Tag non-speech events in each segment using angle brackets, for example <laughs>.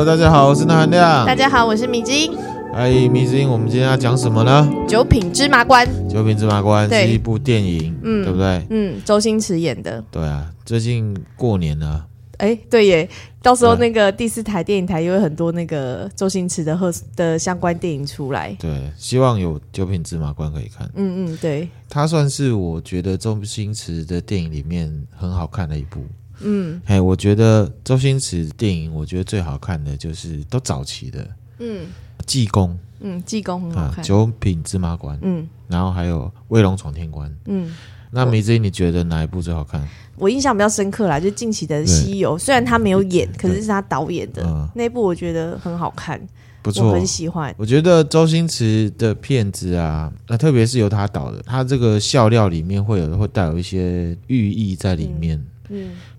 Hello，大家好，我是那含亮。大家好，我是米之音。哎，米之音，我们今天要讲什么呢？九品芝麻官。九品芝麻官是一部电影，嗯，对不对？嗯，周星驰演的。对啊，最近过年了。哎，对耶，到时候那个第四台电影台又有很多那个周星驰的贺的相关电影出来。对，希望有九品芝麻官可以看。嗯嗯，对。它算是我觉得周星驰的电影里面很好看的一部。嗯，哎，我觉得周星驰电影，我觉得最好看的就是都早期的，嗯，济公，嗯，济公很好看，九品芝麻官，嗯，然后还有威龙闯天关，嗯，那米之音你觉得哪一部最好看？我印象比较深刻啦，就近期的《西游》，虽然他没有演，可是是他导演的那部，我觉得很好看，不错，我很喜欢。我觉得周星驰的片子啊，那特别是由他导的，他这个笑料里面会有会带有一些寓意在里面。嗯，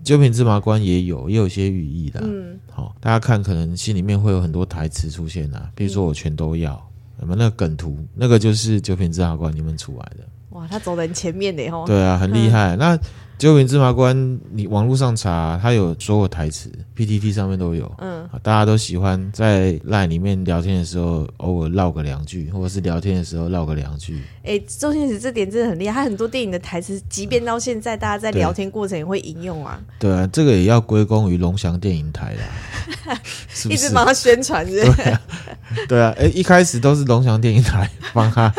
九品芝麻官也有，也有一些寓意的。嗯，好，大家看，可能心里面会有很多台词出现啊，比如说我全都要，那么那个梗图，那个就是九品芝麻官里面出来的。哇，他走在前面的吼。对啊，很厉害。嗯、那。九品芝麻官，你网络上查，他有所有台词，PTT 上面都有。嗯，大家都喜欢在 LINE 里面聊天的时候，偶尔唠个两句，或者是聊天的时候唠个两句。哎、欸，周星驰这点真的很厉害，他很多电影的台词，即便到现在，大家在聊天过程也会引用啊。对啊，这个也要归功于龙翔电影台啦，<laughs> 是不是？一直帮他宣传，是不是？对啊，对啊，哎、欸，一开始都是龙翔电影台帮他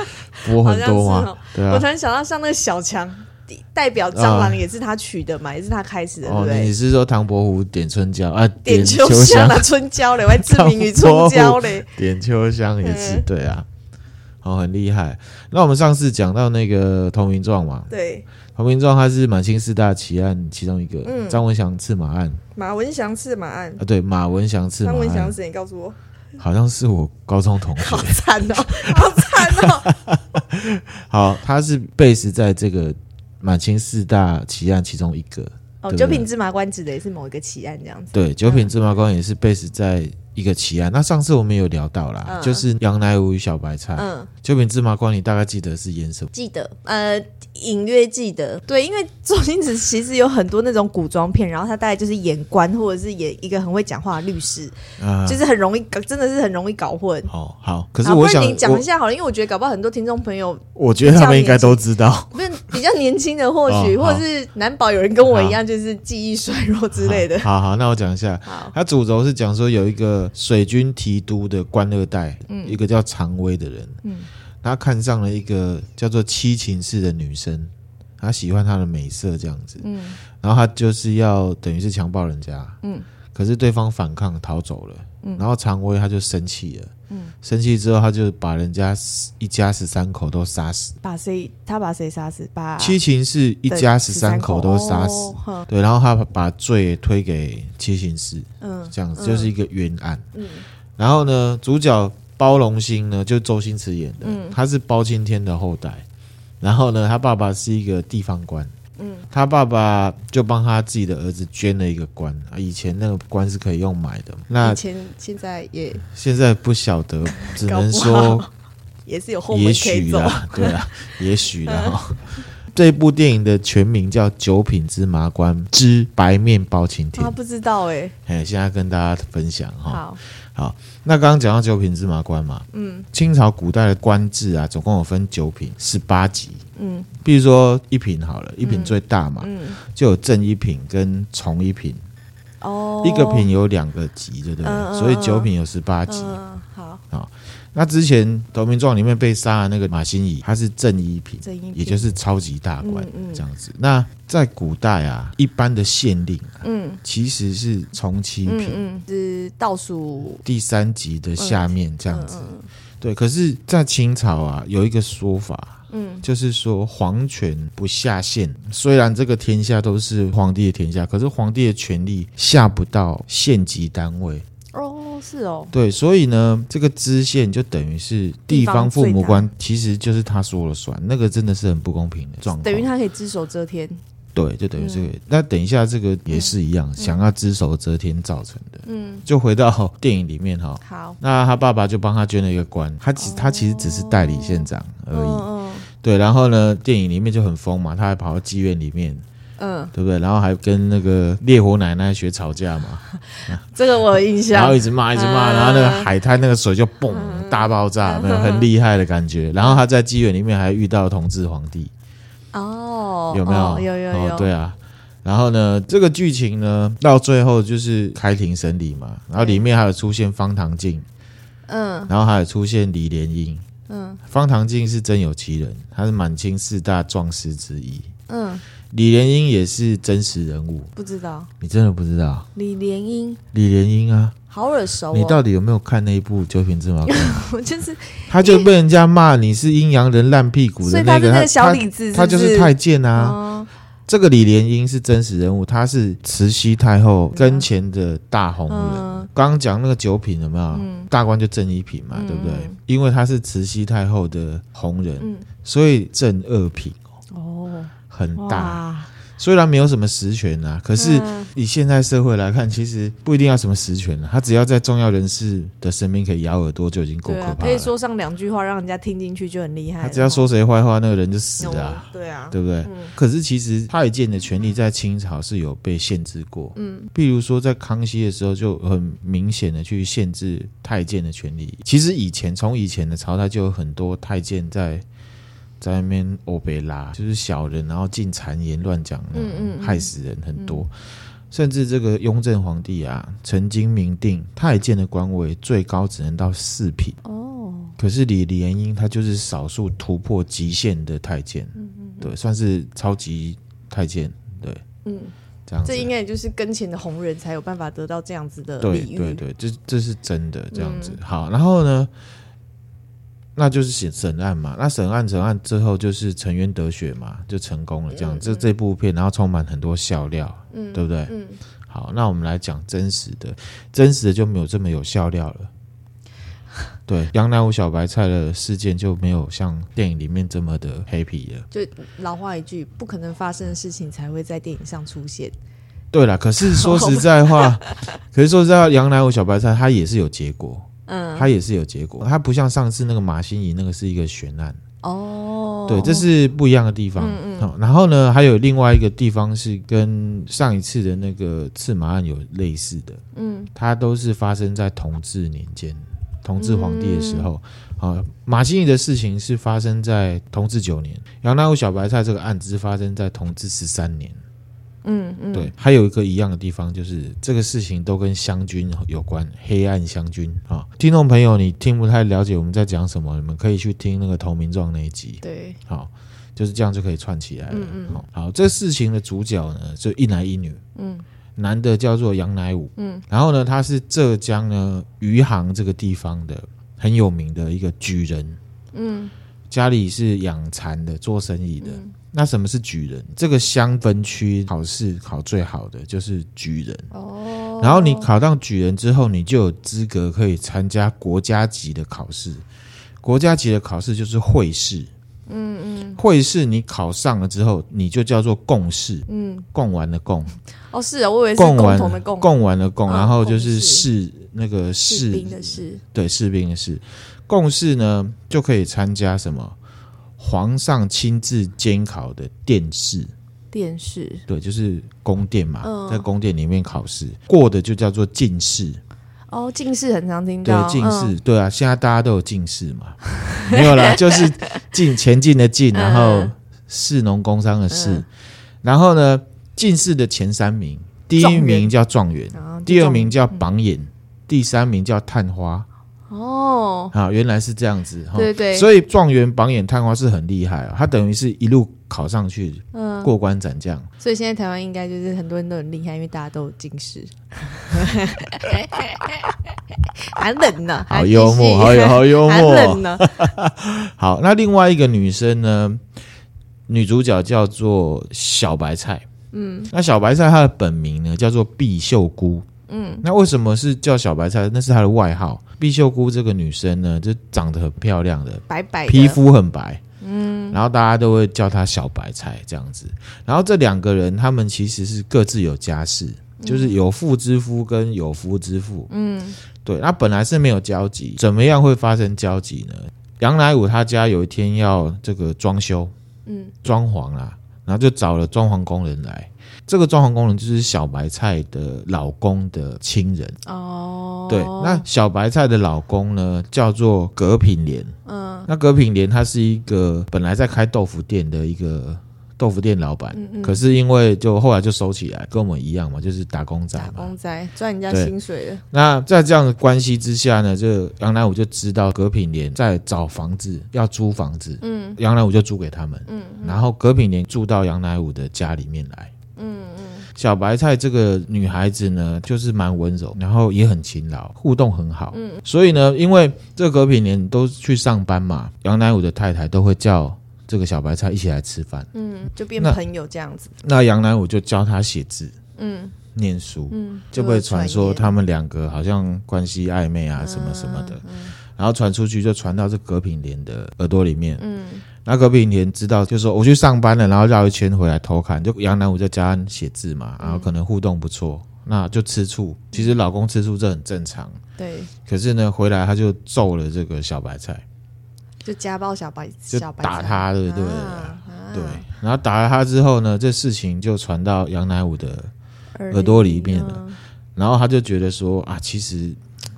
播很多嘛。<laughs> 喔、对啊，我突然想到像那个小强。代表蟑螂也是他取的嘛，啊、也是他开始的，对不对？你是说唐伯虎点春娇啊？点秋香啊，春娇嘞，我还知名于春娇嘞。点秋香也是对啊，哦，很厉害。那我们上次讲到那个投名状嘛，对，投名状它是满清四大奇案其中一个，嗯，张文祥刺马案，马文祥刺马案啊，对，马文祥刺马案。张文祥是谁？你告诉我，好像是我高中同学，好惨哦，好惨哦。<laughs> 好，他是 base 在这个。满清四大奇案其中一个哦，九品芝麻官指的也是某一个奇案这样子。对，九品芝麻官也是 base 在一个奇案。那上次我们有聊到啦，嗯、就是杨乃武与小白菜。嗯，九品芝麻官你大概记得是演什么？记得，呃。隐约记得，对，因为周星驰其实有很多那种古装片，然后他大概就是演官或者是演一个很会讲话的律师，啊、就是很容易搞，真的是很容易搞混。哦，好，可是我想你讲一下好了，因为我觉得搞不好很多听众朋友，我觉得他们应该都知道，不是比较年轻的或许，哦、或者是难保有人跟我一样就是记忆衰弱之类的。好好，<laughs> 好，那我讲一下，好，他主轴是讲说有一个水军提督的官二代，嗯，一个叫常威的人，嗯，他看上了一个叫做七情式的女生。他喜欢她的美色这样子，嗯，然后他就是要等于是强暴人家，嗯，可是对方反抗逃走了，嗯，然后常威他就生气了，嗯，生气之后他就把人家一家十三口都杀死，把谁？他把谁杀死？把七情氏一家十三口都杀死，哦、对，然后他把罪推给七情氏，嗯，这样子就是一个冤案，嗯，然后呢，主角包龙星呢，就周星驰演的，嗯，他是包青天的后代。然后呢，他爸爸是一个地方官，嗯，他爸爸就帮他自己的儿子捐了一个官啊。以前那个官是可以用买的，那以前现在也现在不晓得，只能说也是有后也许啦，<laughs> 对啊，也许啦。嗯、这部电影的全名叫《九品芝麻官之白面包青天》，他不知道哎，哎，现在跟大家分享哈。好。好，那刚刚讲到九品芝麻官嘛，嗯，清朝古代的官制啊，总共有分九品，十八级，嗯，比如说一品好了，一品最大嘛，嗯，就有正一品跟从一品，哦，一个品有两个级，对不对？嗯、所以九品有十八级。那之前《投名状》里面被杀的那个马新仪，他是正一品，正一品，也就是超级大官，嗯嗯、这样子。那在古代啊，一般的县令，嗯，其实是从七品，嗯，是倒数第三级的下面这样子。对，可是，在清朝啊，有一个说法，嗯，就是说皇权不下县。虽然这个天下都是皇帝的天下，可是皇帝的权力下不到县级单位。是哦，对，所以呢，这个知县就等于是地方父母官，其实就是他说了算，那个真的是很不公平的状况。等于他可以只手遮天，对，就等于这个。嗯、那等一下，这个也是一样，嗯、想要只手遮天造成的。嗯，就回到电影里面哈。好，那他爸爸就帮他捐了一个官，他其他其实只是代理县长而已。嗯、对，然后呢，电影里面就很疯嘛，他还跑到妓院里面。嗯，对不对？然后还跟那个烈火奶奶学吵架嘛，<laughs> 这个我有印象。然后一直骂，一直骂，然后那个海滩那个水就嘣大爆炸，没有很厉害的感觉。然后他在机缘里面还遇到同治皇帝，哦，有没有？有有有，对啊。然后呢，这个剧情呢，到最后就是开庭审理嘛。然后里面还有出现方唐镜，嗯，然后还有出现李莲英，嗯，方唐镜是真有其人，他是满清四大壮士之一，嗯，李莲英也是真实人物，不知道，你真的不知道？李莲英，李莲英啊，好耳熟。你到底有没有看那一部《九品芝麻官》？<laughs> 我就是，他就被人家骂你是阴阳人、烂屁股的那个，他小李子，他就是太监啊。这个李莲英是真实人物，他是慈禧太后跟前的大红人。嗯、刚刚讲那个九品有没有？嗯、大官就正一品嘛，嗯、对不对？因为他是慈禧太后的红人，嗯、所以正二品哦，很大。虽然没有什么实权啊，可是以现在社会来看，其实不一定要什么实权了。他只要在重要人士的身边可以咬耳朵，就已经够可怕了。可以说上两句话，让人家听进去就很厉害。他只要说谁坏话，那个人就死了。对啊，对不对？可是其实太监的权利在清朝是有被限制过。嗯，譬如说在康熙的时候，就很明显的去限制太监的权利。其实以前从以前的朝代就有很多太监在。在那边欧贝拉就是小人，然后进谗言乱讲，嗯嗯，害死人很多。嗯、甚至这个雍正皇帝啊，曾经明定太监的官位最高只能到四品哦。可是李李莲英他就是少数突破极限的太监，嗯嗯，对，算是超级太监，对，嗯，这样子。这应该也就是跟前的红人才有办法得到这样子的对对对，这这是真的这样子。嗯、好，然后呢？那就是审审案嘛，那审案审案之后就是沉冤得雪嘛，就成功了。这样，这、嗯、这部片然后充满很多笑料，嗯，对不对？嗯，好，那我们来讲真实的，真实的就没有这么有笑料了。<laughs> 对，杨乃武小白菜的事件就没有像电影里面这么的 happy 了。就老话一句，不可能发生的事情才会在电影上出现。对了，可是说实在话，<laughs> 可是说实在话，杨乃武小白菜他也是有结果。嗯，他也是有结果，它不像上次那个马新贻那个是一个悬案。哦，对，这是不一样的地方。嗯嗯，然后呢，还有另外一个地方是跟上一次的那个刺马案有类似的，嗯，它都是发生在同治年间，同治皇帝的时候。啊，马新贻的事情是发生在同治九年，杨乃武小白菜这个案子是发生在同治十三年。嗯嗯，对，还有一个一样的地方，就是这个事情都跟湘军有关，黑暗湘军啊。听众朋友，你听不太了解我们在讲什么，你们可以去听那个《投名状》那一集。对，好，就是这样就可以串起来了。嗯嗯，好，好，这事情的主角呢，就一男一女。嗯，男的叫做杨乃武。嗯，然后呢，他是浙江呢余杭这个地方的很有名的一个举人。嗯，家里是养蚕的，做生意的。嗯那什么是举人？这个乡分区考试考最好的就是举人哦。然后你考到举人之后，你就有资格可以参加国家级的考试。国家级的考试就是会试。嗯嗯。会试你考上了之后，你就叫做贡士。嗯。贡完的贡。哦，是啊，我以为是共同的共。贡完的贡，然后就是士那个士。士兵的士。对，士兵的士。共事呢，就可以参加什么？皇上亲自监考的殿试，殿试。对，就是宫殿嘛，嗯、在宫殿里面考试。过的就叫做进士。哦，进士很常听到，对，进士，嗯、对啊，现在大家都有进士嘛，<laughs> 没有啦，<laughs> 就是进前进的进，然后士农工商的士，嗯、然后呢，进士的前三名，第一名叫状元，第二名叫榜眼，嗯、第三名叫探花。哦，好，原来是这样子，对对，所以状元、榜眼、探花是很厉害啊，他等于是一路考上去，嗯，过关斩将。所以现在台湾应该就是很多人都很厉害，因为大家都有进士，<laughs> 还冷呢，好幽默，好有好幽默，还冷呢。<laughs> 好，那另外一个女生呢，女主角叫做小白菜，嗯，那小白菜她的本名呢叫做碧秀姑。嗯，那为什么是叫小白菜？那是她的外号。碧秀姑这个女生呢，就长得很漂亮的，白白，皮肤很白，嗯，然后大家都会叫她小白菜这样子。然后这两个人，他们其实是各自有家室，嗯、就是有妇之夫跟有夫之妇，嗯，对。那本来是没有交集，怎么样会发生交集呢？杨乃武他家有一天要这个装修，嗯，装潢啦。然后就找了装潢工人来。这个装潢工人就是小白菜的老公的亲人哦。对，那小白菜的老公呢，叫做葛品莲。嗯，那葛品莲他是一个本来在开豆腐店的一个。豆腐店老板，嗯嗯，可是因为就后来就收起来，跟我们一样嘛，就是打工仔嘛，打工仔赚人家薪水的。那在这样的关系之下呢，这杨乃武就知道葛品莲在找房子，要租房子。嗯，杨乃武就租给他们。嗯，嗯，然后葛品莲住到杨乃武的家里面来。小白菜这个女孩子呢，就是蛮温柔，然后也很勤劳，互动很好。嗯，所以呢，因为这个葛品连都去上班嘛，杨乃武的太太都会叫。这个小白菜一起来吃饭，嗯，就变朋友这样子。那杨乃武就教他写字，嗯，念书，嗯，就会传说他们两个好像关系暧昧啊，什么什么的。嗯嗯、然后传出去就传到这葛品莲的耳朵里面，嗯，那隔壁连知道，就说我去上班了，然后绕一圈回来偷看，就杨乃武在家写字嘛，然后可能互动不错，那就吃醋。其实老公吃醋这很正常，对。可是呢，回来他就揍了这个小白菜。就家暴小白，就打他，对不对？对，然后打了他之后呢，这事情就传到杨乃武的耳朵里面了，然后他就觉得说啊，其实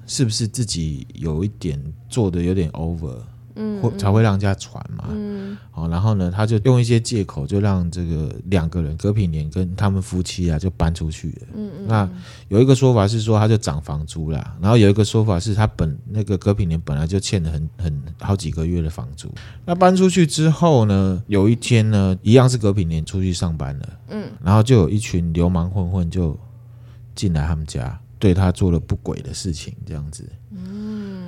是不是自己有一点做的有点 over。嗯，或才会让人家传嘛。嗯，好，然后呢，他就用一些借口，就让这个两个人葛品莲跟他们夫妻啊，就搬出去了。嗯嗯。那有一个说法是说，他就涨房租啦，然后有一个说法是他本那个葛品莲本来就欠了很很好几个月的房租。那搬出去之后呢，有一天呢，一样是葛品莲出去上班了。嗯。然后就有一群流氓混混就进来他们家，对他做了不轨的事情，这样子。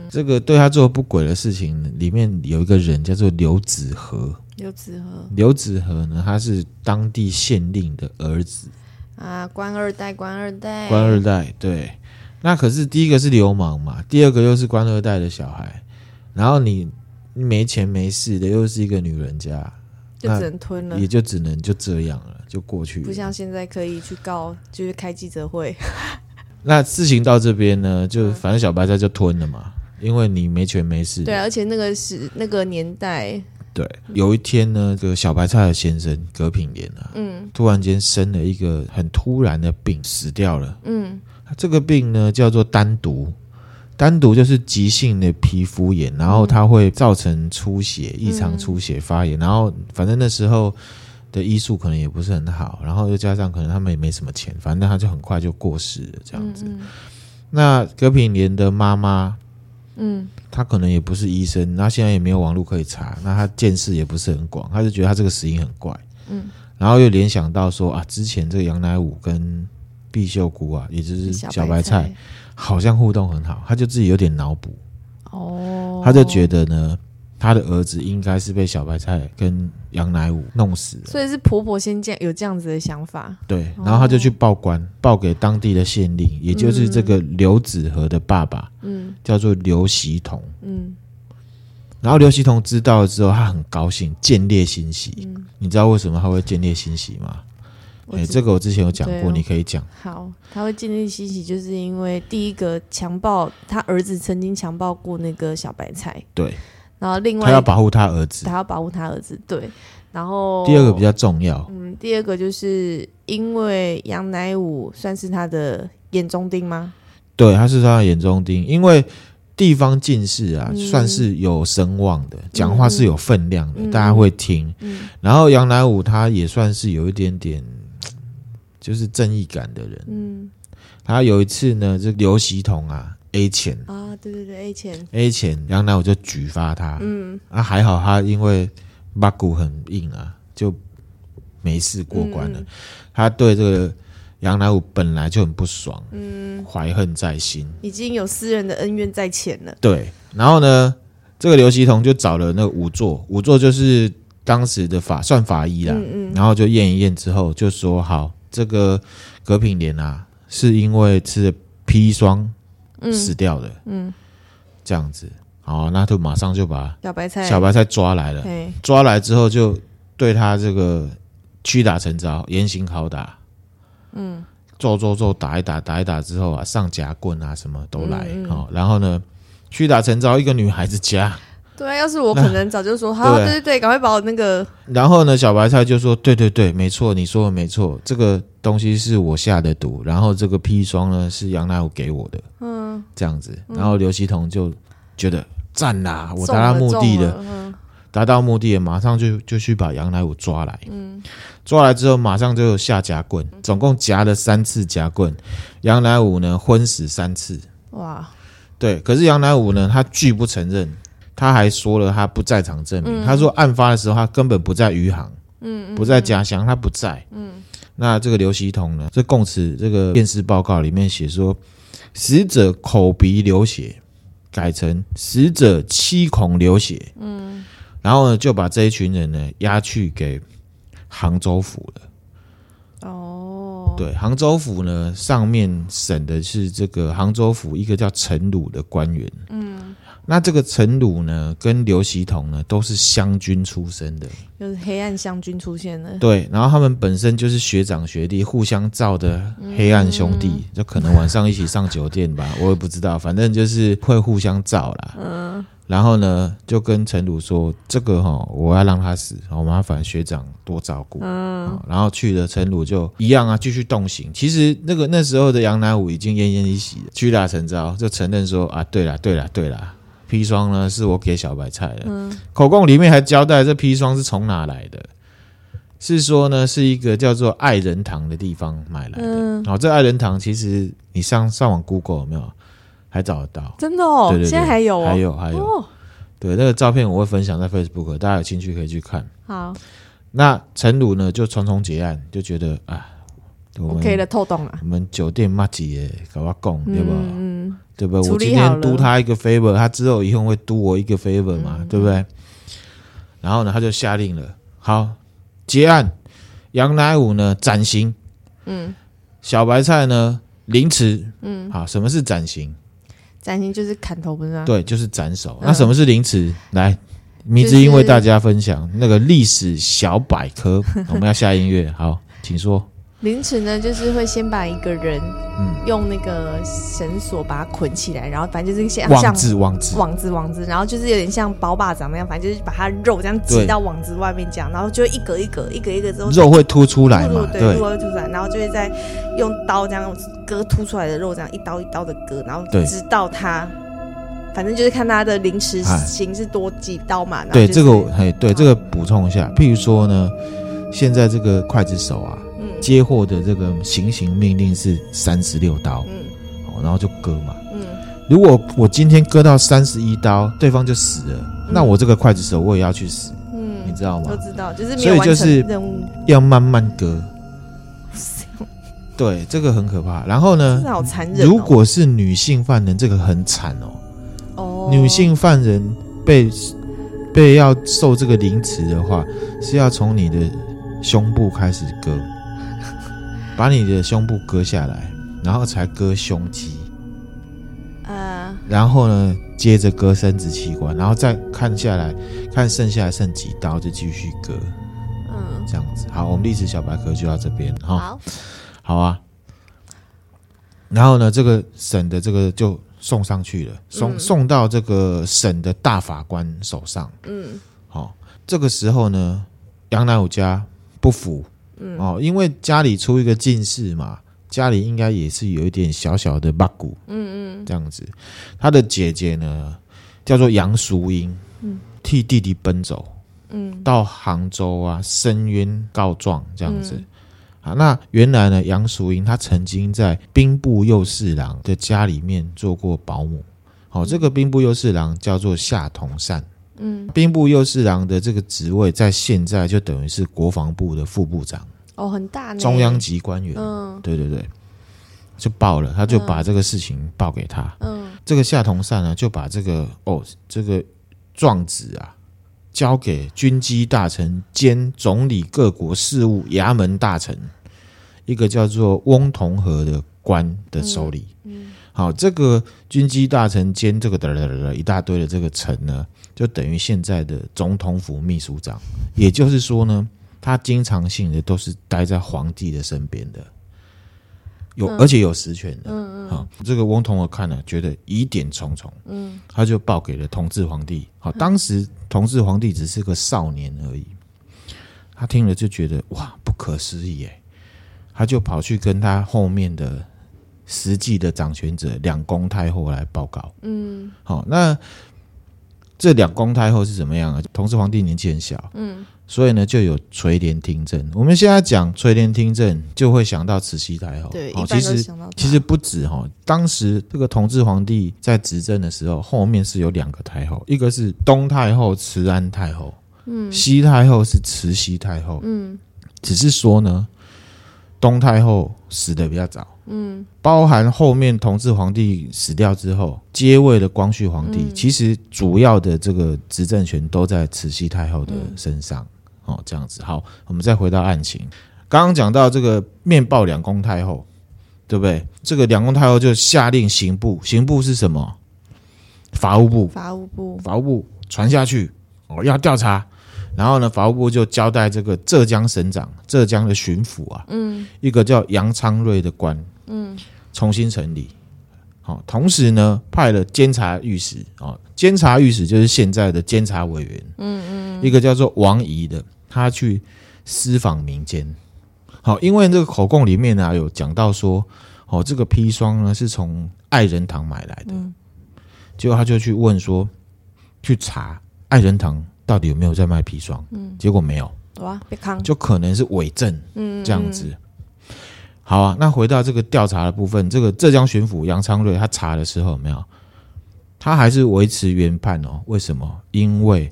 这个对他做不轨的事情，里面有一个人叫做刘子和。刘子和，刘子和呢，他是当地县令的儿子啊，官二代，官二代，官二代。对，那可是第一个是流氓嘛，第二个又是官二代的小孩，然后你没钱没势的，又是一个女人家，就只能吞了，也就只能就这样了，就过去了。不像现在可以去告，就是开记者会。<laughs> 那事情到这边呢，就反正小白菜就吞了嘛。因为你没权没势，对，而且那个是那个年代，对。有一天呢，这个小白菜的先生葛品莲啊，嗯，突然间生了一个很突然的病，死掉了。嗯，这个病呢叫做丹毒，丹毒就是急性的皮肤炎，然后它会造成出血、异常出血、发炎，然后反正那时候的医术可能也不是很好，然后又加上可能他们也没什么钱，反正他就很快就过世了这样子。那葛品莲的妈妈。嗯，他可能也不是医生，那现在也没有网络可以查，那他见识也不是很广，他就觉得他这个死因很怪，嗯，然后又联想到说啊，之前这个杨乃武跟毕秀姑啊，也就是小白菜，好像互动很好，他就自己有点脑补，哦，他就觉得呢。他的儿子应该是被小白菜跟杨乃武弄死了，所以是婆婆先这样有这样子的想法。对，然后他就去报官，报给当地的县令，也就是这个刘子和的爸爸，嗯，叫做刘习同，嗯。然后刘习同知道了之后，他很高兴，见猎心喜。你知道为什么他会见猎心喜吗？哎，这个我之前有讲过，你可以讲。好，他会见猎心喜，就是因为第一个强暴他儿子，曾经强暴过那个小白菜。对。然后另外，他要保护他儿子，他要保护他儿子，对。然后第二个比较重要，嗯，第二个就是因为杨乃武算是他的眼中钉吗？对，他是他的眼中钉，因为地方进士啊，嗯、算是有声望的，讲话是有分量的，嗯、大家会听。嗯、然后杨乃武他也算是有一点点，就是正义感的人。嗯，他有一次呢，这刘锡同啊。A 钱。啊，对对对，A 钱，A 钱，然后呢，我就举发他，嗯，啊，还好他因为八股很硬啊，就没事过关了。嗯、他对这个杨乃武本来就很不爽，嗯，怀恨在心，已经有私人的恩怨在前了。对，然后呢，这个刘锡同就找了那个仵作，仵作就是当时的法算法医啦，嗯嗯，然后就验一验之后就说好，这个葛品莲啊，是因为吃了砒霜。死掉的，嗯，这样子，好，那就马上就把小白菜。小白菜抓来了，抓来之后就对他这个屈打成招，严刑拷打，嗯，揍揍揍，打一打，打一打之后啊，上夹棍啊，什么都来，好，然后呢，屈打成招，一个女孩子家，对啊，要是我可能早就说好，对。对对，赶快把我那个。然后呢，小白菜就说：“对对对，没错，你说的没错，这个东西是我下的毒，然后这个砒霜呢是杨乃武给我的。”嗯，这样子，然后刘希同就觉得赞啦，我达到目的了，达到目的了，马上就就去把杨乃武抓来。嗯，抓来之后马上就有下夹棍，总共夹了三次夹棍，杨乃武呢昏死三次。哇，对，可是杨乃武呢，他拒不承认。他还说了他不在场证明。嗯、他说案发的时候他根本不在余杭，嗯，不在家乡，他不在。嗯，那这个刘希同呢？这供词这个验尸报告里面写说，死者口鼻流血，改成死者七孔流血。嗯，然后呢就把这一群人呢押去给杭州府了。哦，对，杭州府呢上面审的是这个杭州府一个叫陈鲁的官员。嗯。那这个陈鲁呢，跟刘锡彤呢，都是湘军出身的，就是黑暗湘军出现了。对，然后他们本身就是学长学弟，互相照的黑暗兄弟，嗯、就可能晚上一起上酒店吧，<laughs> 我也不知道，反正就是会互相照啦。嗯，然后呢，就跟陈鲁说，这个哈、哦，我要让他死，好麻烦学长多照顾。嗯，然后去了陈鲁就一样啊，继续动刑。其实那个那时候的杨乃武已经奄奄一息了，屈打成招，就承认说啊，对了，对了，对了。砒霜呢，是我给小白菜的。嗯，口供里面还交代这砒霜是从哪来的，是说呢，是一个叫做爱人堂的地方买来的。嗯，好，这爱人堂其实你上上网 Google 有没有，还找得到？真的哦，对对对，现在还有，还有还有。哦，对，那个照片我会分享在 Facebook，大家有兴趣可以去看。好，那陈鲁呢，就匆匆结案，就觉得啊。OK 的透动了。我们酒店麻吉耶，搞我讲对不？嗯，对不对？我今天督他一个 favor，他之后以后会督我一个 favor 嘛，对不对？然后呢，他就下令了，好结案，杨乃武呢斩刑，嗯，小白菜呢凌迟，嗯，好，什么是斩刑？斩刑就是砍头，不是？对，就是斩首。那什么是凌迟？来，迷之音为大家分享那个历史小百科。<laughs> 我们要下音乐，好，请说。凌迟呢，就是会先把一个人，嗯，用那个绳索把他捆起来，然后反正就是像网子网子网子网子，然后就是有点像包把掌那样，反正就是把他肉这样挤到网子外面这样，然后就一格一格一格一格之后肉会凸出来嘛，对，肉会凸出来，然后就会再用刀这样割凸出来的肉，这样一刀一刀的割，然后直到他，反正就是看他的凌迟刑是多几刀嘛。对，这个嘿，对这个补充一下，譬如说呢，现在这个刽子手啊。接获的这个行刑命令是三十六刀，嗯，哦，然后就割嘛，嗯，如果我今天割到三十一刀，对方就死了，嗯、那我这个刽子手我也要去死，嗯，你知道吗？我知道，就是所以就是要慢慢割，<laughs> 对，这个很可怕。然后呢，好残忍、哦。如果是女性犯人，这个很惨哦，哦，女性犯人被被要受这个凌迟的话，是要从你的胸部开始割。把你的胸部割下来，然后才割胸肌，呃，然后呢，接着割生殖器官，然后再看下来，看剩下来剩几刀，就继续割，嗯，这样子。好，我们历史小白科就到这边哈。好，好啊。然后呢，这个省的这个就送上去了，送、嗯、送到这个省的大法官手上。嗯，好，这个时候呢，杨乃武家不服。嗯、哦，因为家里出一个进士嘛，家里应该也是有一点小小的八股，嗯嗯，这样子。他的姐姐呢，叫做杨淑英，嗯，替弟弟奔走，嗯，到杭州啊申冤告状这样子。啊、嗯，那原来呢，杨淑英她曾经在兵部右侍郎的家里面做过保姆。好、哦，这个兵部右侍郎叫做夏同善。嗯，兵部右侍郎的这个职位在现在就等于是国防部的副部长哦，很大呢，中央级官员。嗯，对对对，就报了，他就把这个事情报给他。嗯，这个夏同善呢，就把这个哦这个状子啊交给军机大臣兼总理各国事务衙门大臣，一个叫做翁同和的官的手里。嗯，好，这个军机大臣兼这个哒哒哒一大堆的这个臣呢。就等于现在的总统府秘书长，也就是说呢，他经常性的都是待在皇帝的身边的，有而且有实权的。嗯嗯嗯，好，这个翁同龢看了，觉得疑点重重，嗯，他就报给了同治皇帝。好，当时同治皇帝只是个少年而已，他听了就觉得哇，不可思议哎，他就跑去跟他后面的实际的掌权者两宫太后来报告。嗯，好，那这两宫太后是怎么样啊？同治皇帝年纪很小，嗯。所以呢，就有垂帘听政。我们现在讲垂帘听政，就会想到慈禧太后。对，其实其实不止哈。当时这个同治皇帝在执政的时候，后面是有两个太后，一个是东太后慈安太后，嗯，西太后是慈禧太后，嗯，只是说呢，东太后死的比较早，嗯，包含后面同治皇帝死掉之后接位的光绪皇帝，嗯，其实主要的这个执政权都在慈禧太后的身上。嗯哦，这样子好，我们再回到案情。刚刚讲到这个面报两宫太后，对不对？这个两宫太后就下令刑部，刑部是什么？法务部，法务部，法务部传下去哦，要调查。然后呢，法务部就交代这个浙江省长、浙江的巡抚啊，嗯，一个叫杨昌瑞的官，嗯，重新成立。好，同时呢，派了监察御史啊，监察御史就是现在的监察委员，嗯嗯，一个叫做王仪的。他去私访民间，好，因为这个口供里面呢有讲到说，哦，这个砒霜呢是从爱仁堂买来的，结果他就去问说，去查爱仁堂到底有没有在卖砒霜，嗯。结果没有，哇，就可能是伪证，嗯，这样子，好啊，那回到这个调查的部分，这个浙江巡抚杨昌瑞他查的时候有没有，他还是维持原判哦，为什么？因为。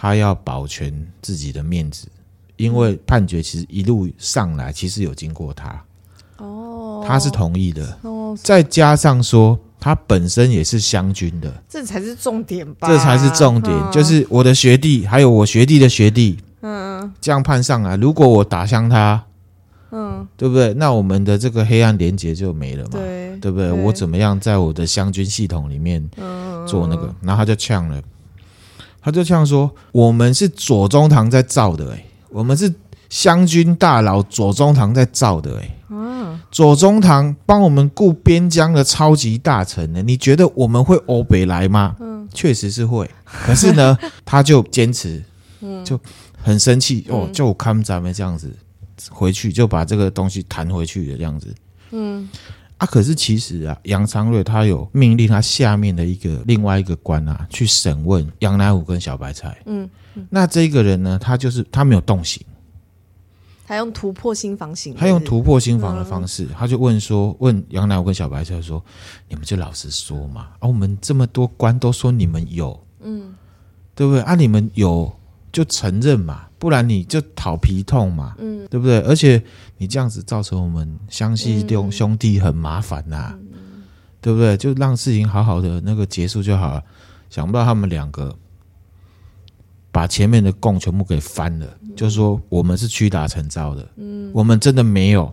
他要保全自己的面子，因为判决其实一路上来其实有经过他，哦，他是同意的，哦，再加上说他本身也是湘军的，这才是重点吧？这才是重点，嗯，就是我的学弟还有我学弟的学弟，嗯，这样判上来，如果我打伤他，嗯，对不对？那我们的这个黑暗连结就没了嘛，对，对不对？对，我怎么样在我的湘军系统里面做那个，然后他就呛了。他就这样说：“我们是左宗棠在造的，哎，我们是湘军大佬左宗棠在造的，哎，嗯，左宗棠帮我们顾边疆的超级大臣呢，你觉得我们会欧北来吗？嗯，确实是会，可是呢，<laughs> 他就坚持，嗯，就很生气哦，就看咱们这样子回去，就把这个东西弹回去的这样子，嗯。”啊，可是其实啊，杨昌瑞他有命令他下面的一个另外一个官啊，去审问杨乃武跟小白菜。嗯，嗯，那这个人呢，他就是他没有动刑，他用突破心房刑，他用突破心房的方式，嗯、他就问说，问杨乃武跟小白菜说，你们就老实说嘛，啊，我们这么多官都说你们有，嗯，对不对？啊，你们有就承认嘛。不然你就讨皮痛嘛，嗯，对不对？而且你这样子造成我们湘西兄兄弟很麻烦呐、啊，嗯、对不对？就让事情好好的那个结束就好了。想不到他们两个把前面的供全部给翻了，嗯、就说我们是屈打成招的，嗯，我们真的没有。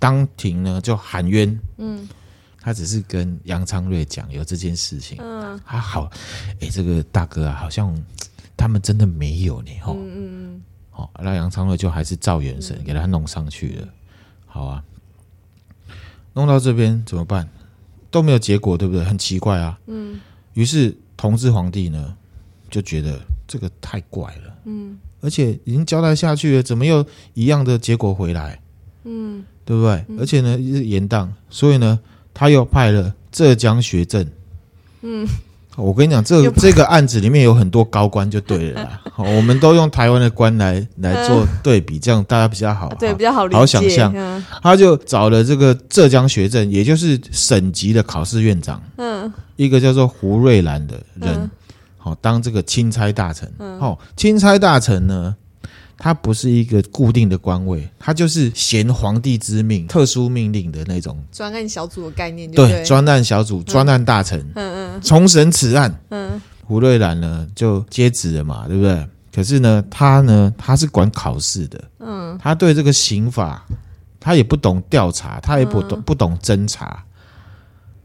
当庭呢就喊冤，嗯，他只是跟杨昌瑞讲有这件事情，嗯，他好，哎，这个大哥啊，好像。他们真的没有呢，吼，嗯嗯，好，那杨昌瑞就还是照原神给他弄上去了，好啊，弄到这边怎么办？都没有结果，对不对？很奇怪啊，嗯，于是同治皇帝呢就觉得这个太怪了，嗯，而且已经交代下去了，怎么又一样的结果回来？嗯，对不对？而且呢是延宕，所以呢他又派了浙江学政，嗯。我跟你讲，这这个案子里面有很多高官就对了啦。<laughs> 好，我们都用台湾的官来来做对比，这样大家比较好，对，比较好理解，好想象。他就找了这个浙江学政，也就是省级的考试院长，嗯，一个叫做胡瑞兰的人，好当这个钦差大臣。好，钦差大臣呢，他不是一个固定的官位，他就是衔皇帝之命、特殊命令的那种专案小组的概念对。对，专案小组、专案大臣。嗯嗯。重审此案。嗯。胡瑞兰呢就接旨了嘛，对不对？可是呢，他呢，他是管考试的。嗯。他对这个刑法，他也不懂调查，他也不懂不懂侦查，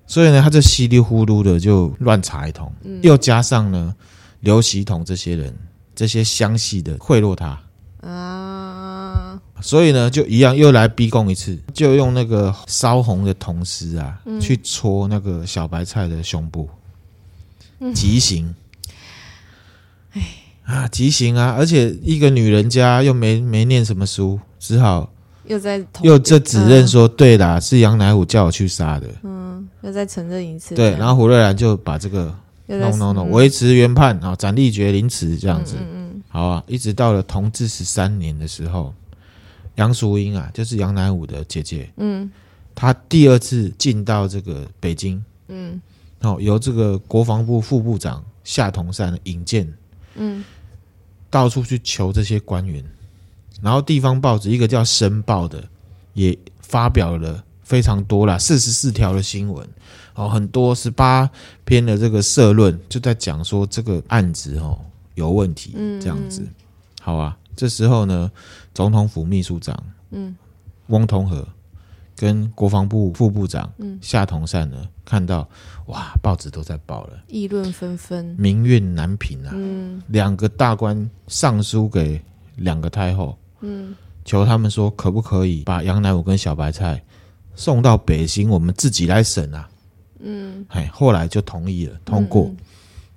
所以呢，他就稀里糊涂的就乱查一通。嗯。又加上呢，刘锡彤这些人，这些湘系的贿赂他。啊，所以呢，就一样又来逼供一次，就用那个烧红的铜丝啊，嗯、去戳那个小白菜的胸部，极刑。哎、嗯、啊，极刑啊！而且一个女人家又没没念什么书，只好又在又这指认说，嗯、对啦，是杨乃武叫我去杀的。嗯，又再承认一次。对，然后胡瑞兰就把这个 no no no 维持原判啊，斩立决凌迟这样子。嗯，嗯，嗯好啊，一直到了同治十三年的时候。杨淑英啊，就是杨乃武的姐姐。嗯，她第二次进到这个北京。嗯，哦，由这个国防部副部长夏同善引荐。嗯，到处去求这些官员，然后地方报纸一个叫《申报》的也发表了非常多啦，四十四条的新闻。哦，很多十八篇的这个社论，就在讲说这个案子哦有问题。嗯，这样子，好啊。这时候呢，总统府秘书长嗯，翁同和跟国防部副部长嗯夏同善呢，看到哇，报纸都在报了，议论纷纷，民怨难平啊。嗯，两个大官上书给两个太后，嗯，求他们说可不可以把杨乃武跟小白菜送到北京，我们自己来审啊。嗯，哎，后来就同意了，通过，嗯、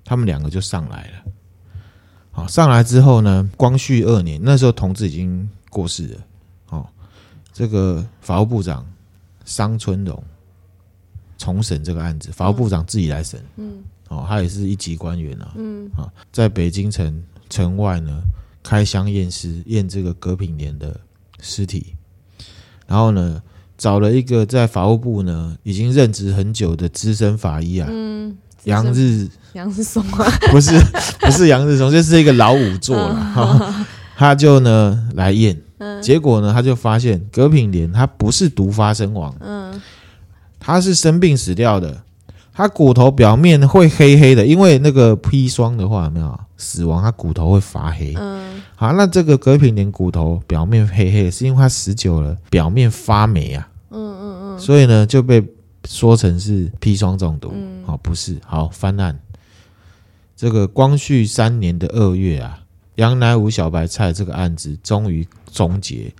他们两个就上来了。好，上来之后呢，光绪二年，那时候同治已经过世了。哦，这个法务部长商春荣重审这个案子，法务部长自己来审。嗯，哦，他也是一级官员啊。嗯，啊，在北京城城外呢，开箱验尸，验这个葛品年的尸体，然后呢，找了一个在法务部呢已经任职很久的资深法医啊。嗯。杨日杨日松啊，<laughs> 不是不是杨日松，就是一个老仵作了。哈他就呢来验，结果呢他就发现葛品莲他不是毒发身亡，嗯，他是生病死掉的。他骨头表面会黑黑的，因为那个砒霜的话有没有死亡，他骨头会发黑。嗯，好，那这个葛品莲骨头表面黑黑，是因为他死久了表面发霉啊。嗯嗯嗯，所以呢就被。说成是砒霜中毒，好、嗯、不是好翻案。这个光绪三年的二月啊，杨乃武小白菜这个案子终于终结，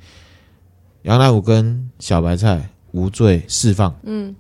杨乃武跟小白菜无罪释放。嗯，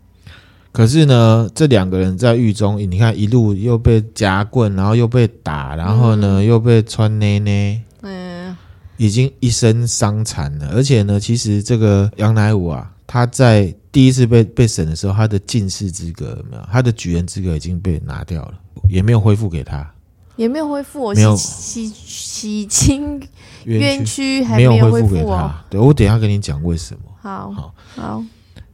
可是呢，这两个人在狱中，你看一路又被夹棍，然后又被打，然后呢、嗯、又被穿内内，嗯，已经一身伤残了。而且呢，其实这个杨乃武啊，他在。第一次被被审的时候，他的进士资格有没有？他的举人资格已经被拿掉了，也没有恢复给他，也没有恢复。我洗洗洗清冤屈还没有恢复给他。对，我等一下跟你讲为什么。好，好，好。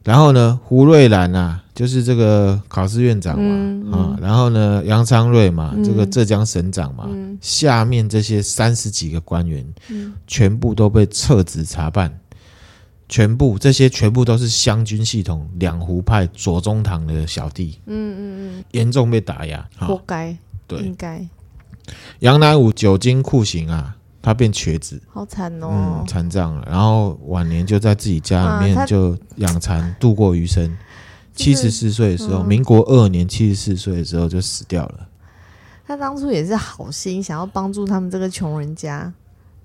然后呢，胡瑞兰啊，就是这个考试院长嘛，嗯嗯、啊，然后呢，杨昌瑞嘛，这个浙江省长嘛，嗯、下面这些三十几个官员，嗯、全部都被撤职查办。全部这些全部都是湘军系统两湖派左宗棠的小弟，嗯嗯嗯，严重被打压，活该，对，应该。杨乃武久经酷刑啊，他变瘸子，好惨哦，残障了。然后晚年就在自己家里面就养蚕度过余生。七十四岁的时候，民国二年七十四岁的时候就死掉了。他当初也是好心，想要帮助他们这个穷人家。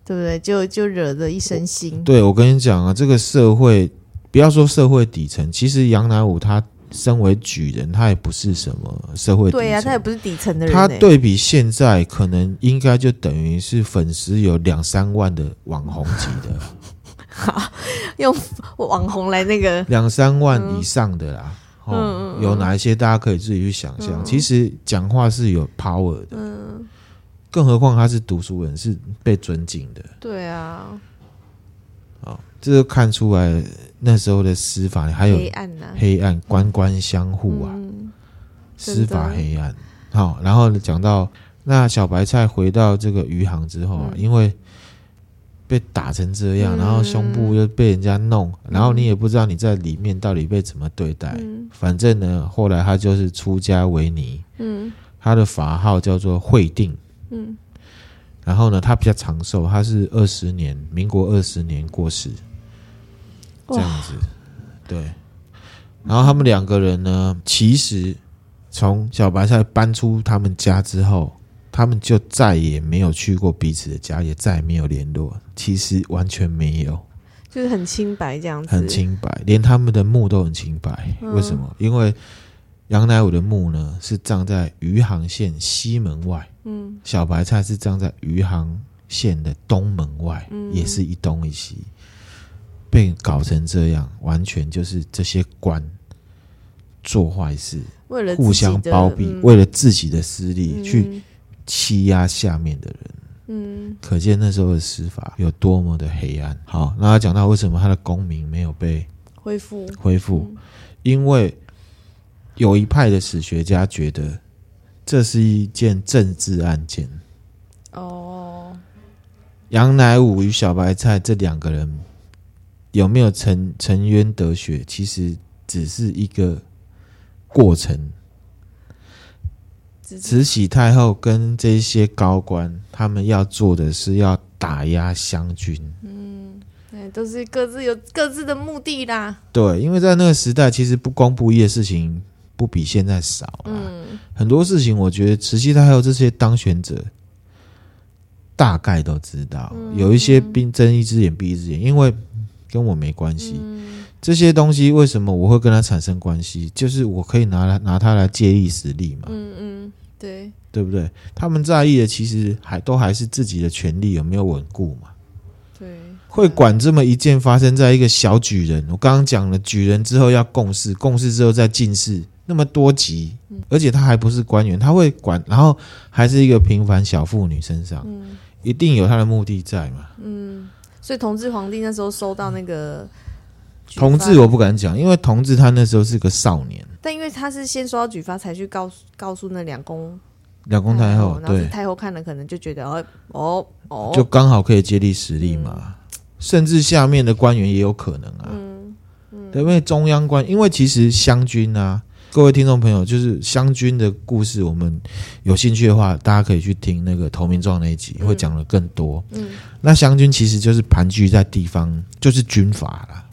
对不对？就就惹得一身腥。对，我跟你讲啊，这个社会，不要说社会底层，其实杨乃武他身为举人，他也不是什么社会底层。对呀、啊，他也不是底层的人。他对比现在，可能应该就等于是粉丝有两三万的网红级的。好，<laughs> 用网红来那个 <laughs> 两三万以上的啦。嗯、哦，有哪一些大家可以自己去想象。嗯、其实讲话是有 power 的。嗯。更何况他是读书人，是被尊敬的。对啊，哦，这就看出来那时候的司法还有黑暗呐，黑暗官官相护啊，嗯、司法黑暗。好、哦，然后讲到那小白菜回到这个余杭之后啊，嗯、因为被打成这样，然后胸部又被人家弄，嗯、然后你也不知道你在里面到底被怎么对待。嗯、反正呢，后来他就是出家为尼，嗯，他的法号叫做慧定。嗯，然后呢，他比较长寿，他是二十年，民国二十年过世，这样子，对。然后他们两个人呢，其实从小白菜搬出他们家之后，他们就再也没有去过彼此的家，也再也没有联络，其实完全没有。就是很清白这样子，很清白，连他们的墓都很清白。嗯、为什么？因为杨乃武的墓呢是葬在余杭县西门外，嗯，小白菜是葬在余杭县的东门外，嗯、也是一东一西，被搞成这样，完全就是这些官做坏事，为了互相包庇，嗯、为了自己的私利、嗯、去欺压下面的人。嗯，可见那时候的司法有多么的黑暗。好，那他讲到为什么他的功名没有被恢复？恢复，嗯、因为有一派的史学家觉得这是一件政治案件。哦，杨乃武与小白菜这两个人有没有沉沉冤得雪，其实只是一个过程。慈禧太后跟这些高官，他们要做的是要打压湘军。嗯，对，都是各自有各自的目的啦。对，因为在那个时代，其实不公不义的事情不比现在少啦。嗯，很多事情，我觉得慈禧太后这些当选者大概都知道，嗯、有一些兵睁一只眼闭一只眼，因为跟我没关系。嗯、这些东西为什么我会跟他产生关系？就是我可以拿来拿它来借力使力嘛。嗯嗯。对，对不对？他们在意的其实还都还是自己的权利有没有稳固嘛？对，会管这么一件发生在一个小举人。我刚刚讲了，举人之后要共事，共事之后再进士，那么多级，而且他还不是官员，他会管，然后还是一个平凡小妇女身上，嗯，一定有他的目的在嘛？嗯，所以同治皇帝那时候收到那个。同治我不敢讲，因为同治他那时候是个少年。但因为他是先收到举发，才去告诉告诉那两宫两宫太后，对太后看了可能就觉得哦哦哦，就刚好可以借力使力嘛。嗯、甚至下面的官员也有可能啊，嗯嗯，对，因为中央官，因为其实湘军啊，各位听众朋友，就是湘军的故事，我们有兴趣的话，大家可以去听那个投名状那一集，会讲的更多。嗯，那湘军其实就是盘踞在地方，就是军阀啦。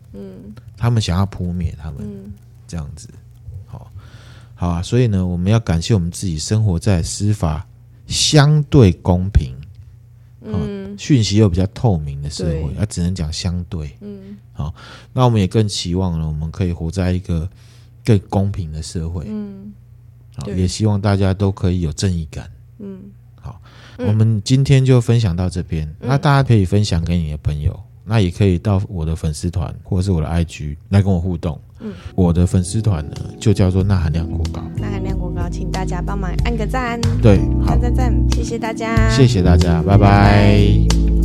他们想要扑灭他们，嗯、这样子，好，好啊。所以呢，我们要感谢我们自己生活在司法相对公平、嗯，讯息又比较透明的社会，啊，只能讲相对，嗯，好。那我们也更期望呢，我们可以活在一个更公平的社会，嗯，好，也希望大家都可以有正义感，嗯，好。我们今天就分享到这边，嗯、那大家可以分享给你的朋友。那也可以到我的粉丝团或者是我的 IG 来跟我互动。嗯，我的粉丝团呢就叫做钠含量过高。钠含量过高，请大家帮忙按个赞。对，好，赞赞赞，谢谢大家，谢谢大家，拜拜。拜拜。